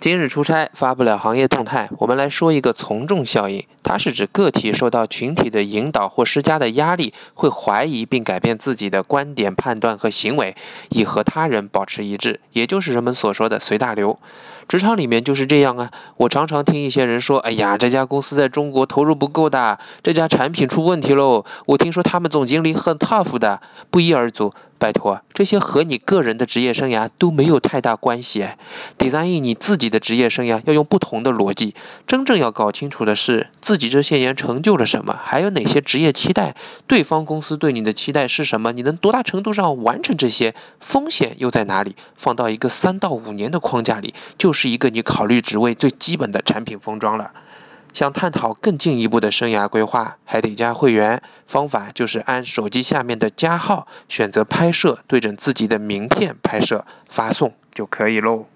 今日出差发不了行业动态，我们来说一个从众效应。它是指个体受到群体的引导或施加的压力，会怀疑并改变自己的观点、判断和行为，以和他人保持一致，也就是人们所说的随大流。职场里面就是这样啊。我常常听一些人说：“哎呀，这家公司在中国投入不够大，这家产品出问题喽。”我听说他们总经理很 tough 的，不一而足。拜托，这些和你个人的职业生涯都没有太大关系。design 你自己的职业生涯要用不同的逻辑。真正要搞清楚的是，自己这些年成就了什么，还有哪些职业期待，对方公司对你的期待是什么，你能多大程度上完成这些，风险又在哪里？放到一个三到五年的框架里，就是一个你考虑职位最基本的产品封装了。想探讨更进一步的生涯规划，还得加会员。方法就是按手机下面的加号，选择拍摄，对准自己的名片拍摄，发送就可以喽。